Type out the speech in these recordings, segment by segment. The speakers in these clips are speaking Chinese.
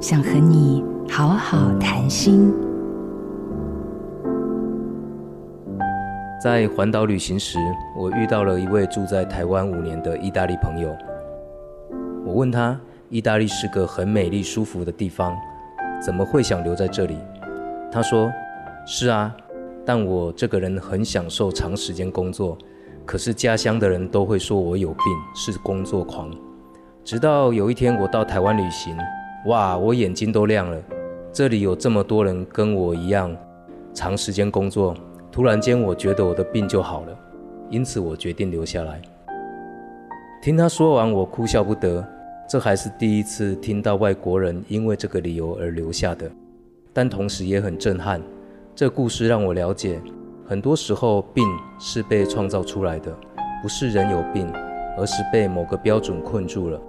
想和你好好谈心。在环岛旅行时，我遇到了一位住在台湾五年的意大利朋友。我问他，意大利是个很美丽、舒服的地方，怎么会想留在这里？他说：“是啊，但我这个人很享受长时间工作，可是家乡的人都会说我有病，是工作狂。”直到有一天我到台湾旅行，哇，我眼睛都亮了，这里有这么多人跟我一样长时间工作。突然间，我觉得我的病就好了，因此我决定留下来。听他说完，我哭笑不得。这还是第一次听到外国人因为这个理由而留下的，但同时也很震撼。这故事让我了解，很多时候病是被创造出来的，不是人有病，而是被某个标准困住了。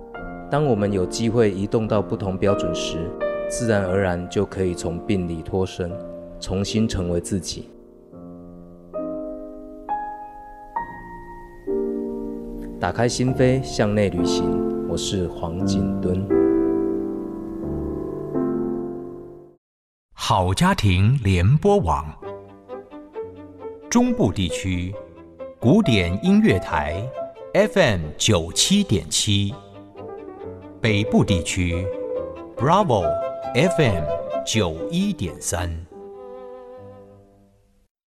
当我们有机会移动到不同标准时，自然而然就可以从病里脱身，重新成为自己。打开心扉，向内旅行。我是黄景敦。好家庭联播网，中部地区古典音乐台 FM 九七点七，北部地区 Bravo FM 九一点三。